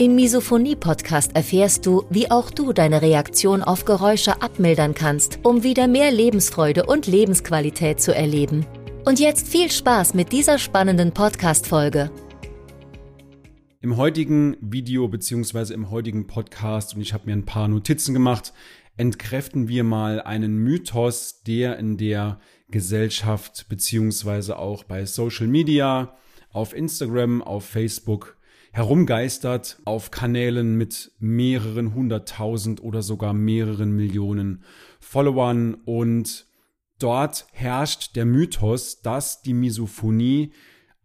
Im Misophonie-Podcast erfährst du, wie auch du deine Reaktion auf Geräusche abmildern kannst, um wieder mehr Lebensfreude und Lebensqualität zu erleben. Und jetzt viel Spaß mit dieser spannenden Podcast-Folge. Im heutigen Video bzw. im heutigen Podcast, und ich habe mir ein paar Notizen gemacht, entkräften wir mal einen Mythos, der in der Gesellschaft beziehungsweise auch bei Social Media, auf Instagram, auf Facebook herumgeistert, auf Kanälen mit mehreren hunderttausend oder sogar mehreren Millionen Followern. Und dort herrscht der Mythos, dass die Misophonie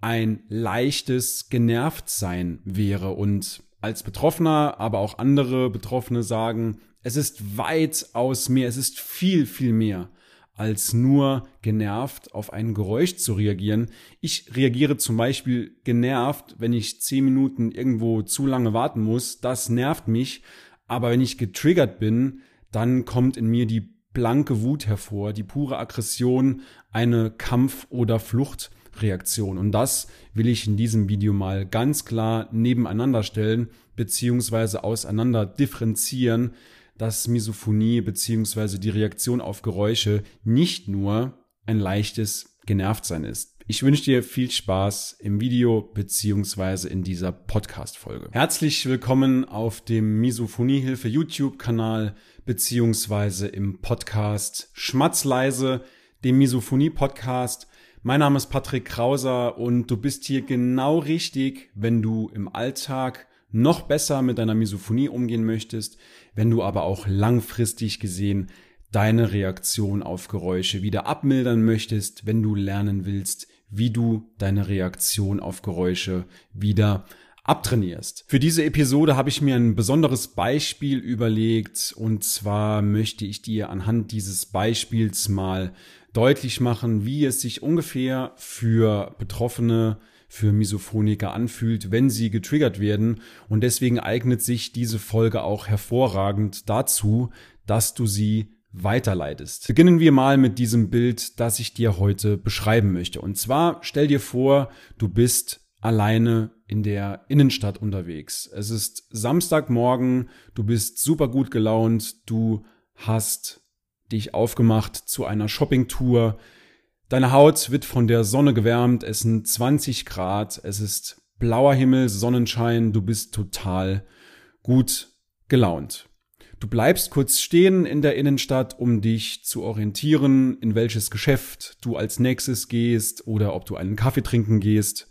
ein leichtes Genervtsein wäre. Und als Betroffener, aber auch andere Betroffene sagen, es ist weitaus mehr, es ist viel, viel mehr als nur genervt auf ein Geräusch zu reagieren. Ich reagiere zum Beispiel genervt, wenn ich zehn Minuten irgendwo zu lange warten muss. Das nervt mich. Aber wenn ich getriggert bin, dann kommt in mir die blanke Wut hervor, die pure Aggression, eine Kampf- oder Fluchtreaktion. Und das will ich in diesem Video mal ganz klar nebeneinander stellen, beziehungsweise auseinander differenzieren, dass Misophonie beziehungsweise die Reaktion auf Geräusche nicht nur ein leichtes Genervtsein ist. Ich wünsche dir viel Spaß im Video beziehungsweise in dieser Podcast-Folge. Herzlich willkommen auf dem Misophoniehilfe YouTube-Kanal beziehungsweise im Podcast Schmatzleise, dem Misophonie-Podcast. Mein Name ist Patrick Krauser und du bist hier genau richtig, wenn du im Alltag noch besser mit deiner Misophonie umgehen möchtest, wenn du aber auch langfristig gesehen deine Reaktion auf Geräusche wieder abmildern möchtest, wenn du lernen willst, wie du deine Reaktion auf Geräusche wieder abtrainierst. Für diese Episode habe ich mir ein besonderes Beispiel überlegt und zwar möchte ich dir anhand dieses Beispiels mal deutlich machen, wie es sich ungefähr für Betroffene für Misophoniker anfühlt, wenn sie getriggert werden. Und deswegen eignet sich diese Folge auch hervorragend dazu, dass du sie weiterleitest. Beginnen wir mal mit diesem Bild, das ich dir heute beschreiben möchte. Und zwar stell dir vor, du bist alleine in der Innenstadt unterwegs. Es ist Samstagmorgen, du bist super gut gelaunt, du hast dich aufgemacht zu einer Shoppingtour, Deine Haut wird von der Sonne gewärmt, es sind 20 Grad, es ist blauer Himmel, Sonnenschein, du bist total gut gelaunt. Du bleibst kurz stehen in der Innenstadt, um dich zu orientieren, in welches Geschäft du als nächstes gehst oder ob du einen Kaffee trinken gehst.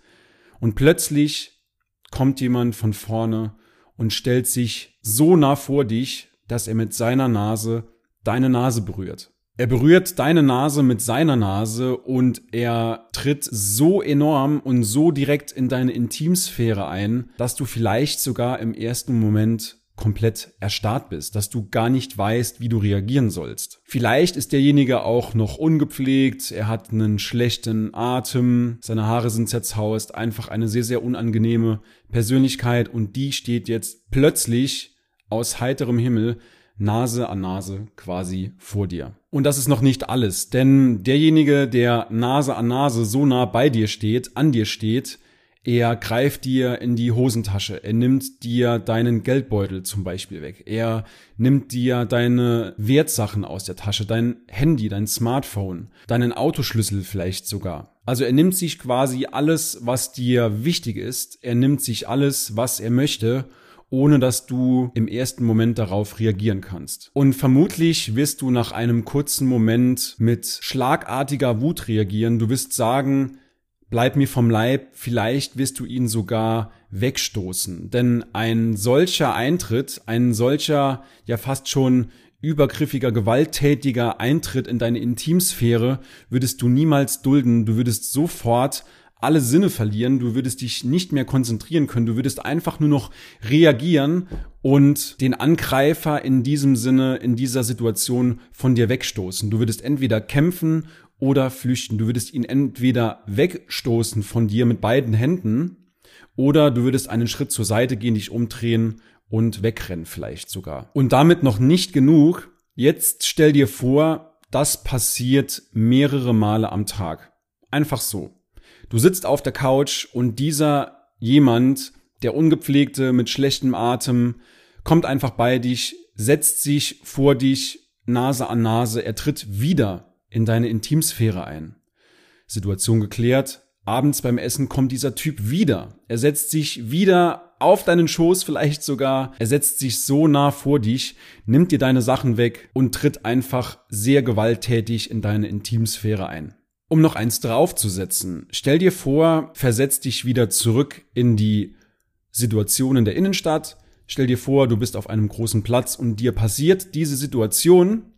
Und plötzlich kommt jemand von vorne und stellt sich so nah vor dich, dass er mit seiner Nase deine Nase berührt. Er berührt deine Nase mit seiner Nase und er tritt so enorm und so direkt in deine Intimsphäre ein, dass du vielleicht sogar im ersten Moment komplett erstarrt bist, dass du gar nicht weißt, wie du reagieren sollst. Vielleicht ist derjenige auch noch ungepflegt, er hat einen schlechten Atem, seine Haare sind zerzaust, einfach eine sehr, sehr unangenehme Persönlichkeit und die steht jetzt plötzlich aus heiterem Himmel Nase an Nase quasi vor dir. Und das ist noch nicht alles, denn derjenige, der Nase an Nase so nah bei dir steht, an dir steht, er greift dir in die Hosentasche, er nimmt dir deinen Geldbeutel zum Beispiel weg, er nimmt dir deine Wertsachen aus der Tasche, dein Handy, dein Smartphone, deinen Autoschlüssel vielleicht sogar. Also er nimmt sich quasi alles, was dir wichtig ist, er nimmt sich alles, was er möchte ohne dass du im ersten Moment darauf reagieren kannst. Und vermutlich wirst du nach einem kurzen Moment mit schlagartiger Wut reagieren. Du wirst sagen, bleib mir vom Leib, vielleicht wirst du ihn sogar wegstoßen. Denn ein solcher Eintritt, ein solcher ja fast schon übergriffiger, gewalttätiger Eintritt in deine Intimsphäre würdest du niemals dulden. Du würdest sofort alle Sinne verlieren, du würdest dich nicht mehr konzentrieren können, du würdest einfach nur noch reagieren und den Angreifer in diesem Sinne, in dieser Situation von dir wegstoßen. Du würdest entweder kämpfen oder flüchten. Du würdest ihn entweder wegstoßen von dir mit beiden Händen oder du würdest einen Schritt zur Seite gehen, dich umdrehen und wegrennen vielleicht sogar. Und damit noch nicht genug. Jetzt stell dir vor, das passiert mehrere Male am Tag. Einfach so. Du sitzt auf der Couch und dieser jemand, der ungepflegte mit schlechtem Atem, kommt einfach bei dich, setzt sich vor dich Nase an Nase, er tritt wieder in deine Intimsphäre ein. Situation geklärt, abends beim Essen kommt dieser Typ wieder. Er setzt sich wieder auf deinen Schoß vielleicht sogar. Er setzt sich so nah vor dich, nimmt dir deine Sachen weg und tritt einfach sehr gewalttätig in deine Intimsphäre ein. Um noch eins draufzusetzen, stell dir vor, versetz dich wieder zurück in die Situation in der Innenstadt. Stell dir vor, du bist auf einem großen Platz und dir passiert diese Situation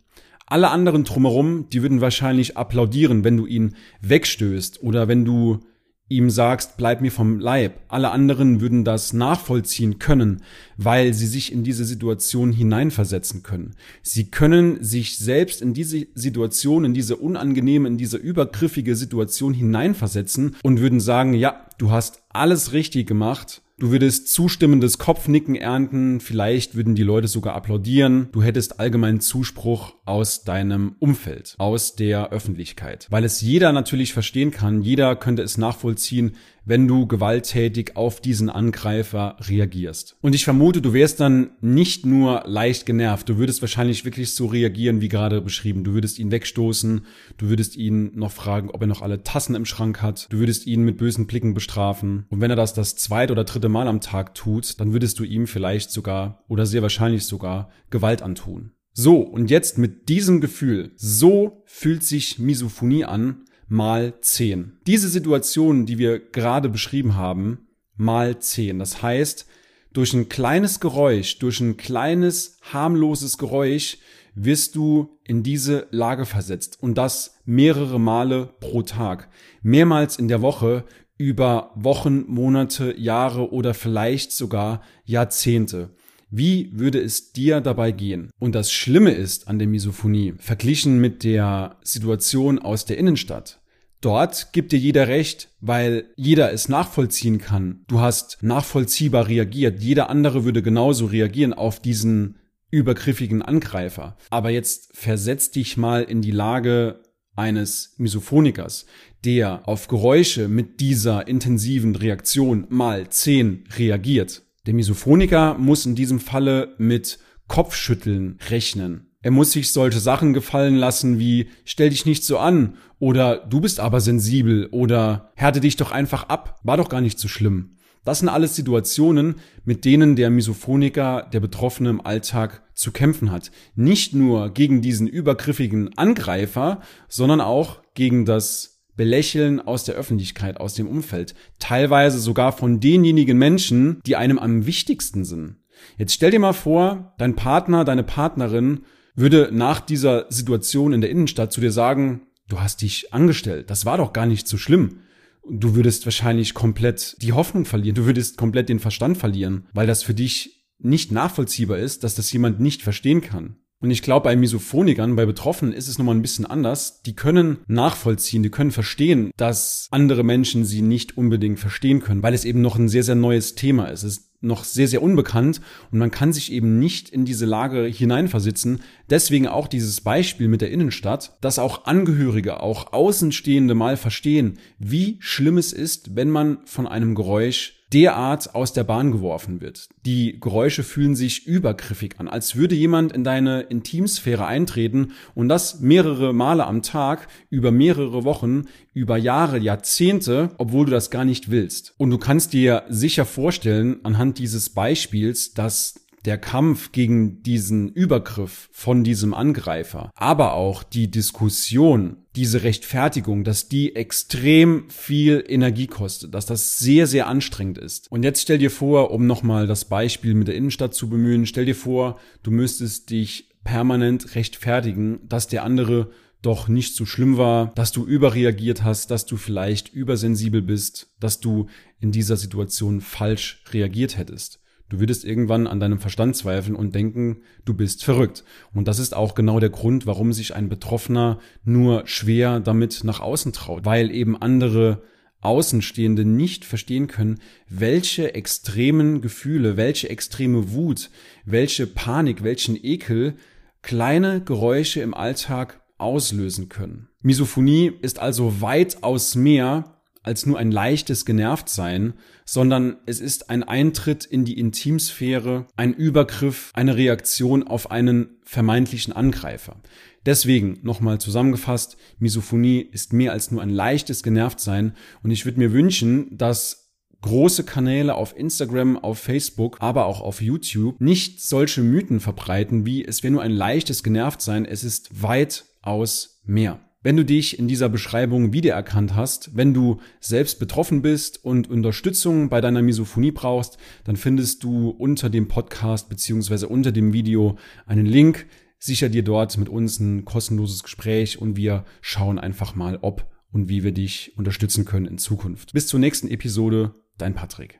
alle anderen drumherum, die würden wahrscheinlich applaudieren, wenn du ihn wegstößt oder wenn du ihm sagst, bleib mir vom Leib. Alle anderen würden das nachvollziehen können, weil sie sich in diese Situation hineinversetzen können. Sie können sich selbst in diese Situation, in diese unangenehme, in diese übergriffige Situation hineinversetzen und würden sagen, ja, du hast alles richtig gemacht Du würdest zustimmendes Kopfnicken ernten, vielleicht würden die Leute sogar applaudieren. Du hättest allgemeinen Zuspruch aus deinem Umfeld, aus der Öffentlichkeit. Weil es jeder natürlich verstehen kann, jeder könnte es nachvollziehen, wenn du gewalttätig auf diesen Angreifer reagierst. Und ich vermute, du wärst dann nicht nur leicht genervt, du würdest wahrscheinlich wirklich so reagieren, wie gerade beschrieben. Du würdest ihn wegstoßen, du würdest ihn noch fragen, ob er noch alle Tassen im Schrank hat, du würdest ihn mit bösen Blicken bestrafen. Und wenn er das das zweite oder dritte Mal am Tag tut, dann würdest du ihm vielleicht sogar oder sehr wahrscheinlich sogar Gewalt antun. So, und jetzt mit diesem Gefühl, so fühlt sich Misophonie an, mal 10. Diese Situation, die wir gerade beschrieben haben, mal 10. Das heißt, durch ein kleines Geräusch, durch ein kleines harmloses Geräusch wirst du in diese Lage versetzt und das mehrere Male pro Tag, mehrmals in der Woche über Wochen, Monate, Jahre oder vielleicht sogar Jahrzehnte. Wie würde es dir dabei gehen? Und das Schlimme ist an der Misophonie, verglichen mit der Situation aus der Innenstadt. Dort gibt dir jeder recht, weil jeder es nachvollziehen kann. Du hast nachvollziehbar reagiert. Jeder andere würde genauso reagieren auf diesen übergriffigen Angreifer. Aber jetzt versetz dich mal in die Lage eines Misophonikers, der auf Geräusche mit dieser intensiven Reaktion mal zehn reagiert. Der Misophoniker muss in diesem Falle mit Kopfschütteln rechnen. Er muss sich solche Sachen gefallen lassen wie stell dich nicht so an oder du bist aber sensibel oder härte dich doch einfach ab, war doch gar nicht so schlimm. Das sind alles Situationen, mit denen der Misophoniker, der Betroffene im Alltag zu kämpfen hat. Nicht nur gegen diesen übergriffigen Angreifer, sondern auch gegen das Belächeln aus der Öffentlichkeit, aus dem Umfeld, teilweise sogar von denjenigen Menschen, die einem am wichtigsten sind. Jetzt stell dir mal vor, dein Partner, deine Partnerin würde nach dieser Situation in der Innenstadt zu dir sagen, du hast dich angestellt, das war doch gar nicht so schlimm. Du würdest wahrscheinlich komplett die Hoffnung verlieren, du würdest komplett den Verstand verlieren, weil das für dich nicht nachvollziehbar ist, dass das jemand nicht verstehen kann. Und ich glaube, bei Misophonikern, bei Betroffenen ist es nochmal ein bisschen anders. Die können nachvollziehen, die können verstehen, dass andere Menschen sie nicht unbedingt verstehen können, weil es eben noch ein sehr, sehr neues Thema ist. Es ist noch sehr, sehr unbekannt und man kann sich eben nicht in diese Lage hineinversitzen. Deswegen auch dieses Beispiel mit der Innenstadt, dass auch Angehörige, auch Außenstehende mal verstehen, wie schlimm es ist, wenn man von einem Geräusch derart aus der Bahn geworfen wird. Die Geräusche fühlen sich übergriffig an, als würde jemand in deine Intimsphäre eintreten und das mehrere Male am Tag, über mehrere Wochen, über Jahre, Jahrzehnte, obwohl du das gar nicht willst. Und du kannst dir sicher vorstellen, anhand dieses Beispiels, dass der Kampf gegen diesen Übergriff von diesem Angreifer, aber auch die Diskussion, diese Rechtfertigung, dass die extrem viel Energie kostet, dass das sehr, sehr anstrengend ist. Und jetzt stell dir vor, um nochmal das Beispiel mit der Innenstadt zu bemühen, stell dir vor, du müsstest dich permanent rechtfertigen, dass der andere doch nicht so schlimm war, dass du überreagiert hast, dass du vielleicht übersensibel bist, dass du in dieser Situation falsch reagiert hättest. Du würdest irgendwann an deinem Verstand zweifeln und denken, du bist verrückt. Und das ist auch genau der Grund, warum sich ein Betroffener nur schwer damit nach außen traut, weil eben andere Außenstehende nicht verstehen können, welche extremen Gefühle, welche extreme Wut, welche Panik, welchen Ekel kleine Geräusche im Alltag auslösen können. Misophonie ist also weitaus mehr als nur ein leichtes Genervtsein, sondern es ist ein Eintritt in die Intimsphäre, ein Übergriff, eine Reaktion auf einen vermeintlichen Angreifer. Deswegen nochmal zusammengefasst, Misophonie ist mehr als nur ein leichtes Genervtsein und ich würde mir wünschen, dass große Kanäle auf Instagram, auf Facebook, aber auch auf YouTube nicht solche Mythen verbreiten wie es wäre nur ein leichtes Genervtsein, es ist weitaus mehr. Wenn du dich in dieser Beschreibung wiedererkannt hast, wenn du selbst betroffen bist und Unterstützung bei deiner Misophonie brauchst, dann findest du unter dem Podcast beziehungsweise unter dem Video einen Link. Sicher dir dort mit uns ein kostenloses Gespräch und wir schauen einfach mal, ob und wie wir dich unterstützen können in Zukunft. Bis zur nächsten Episode, dein Patrick.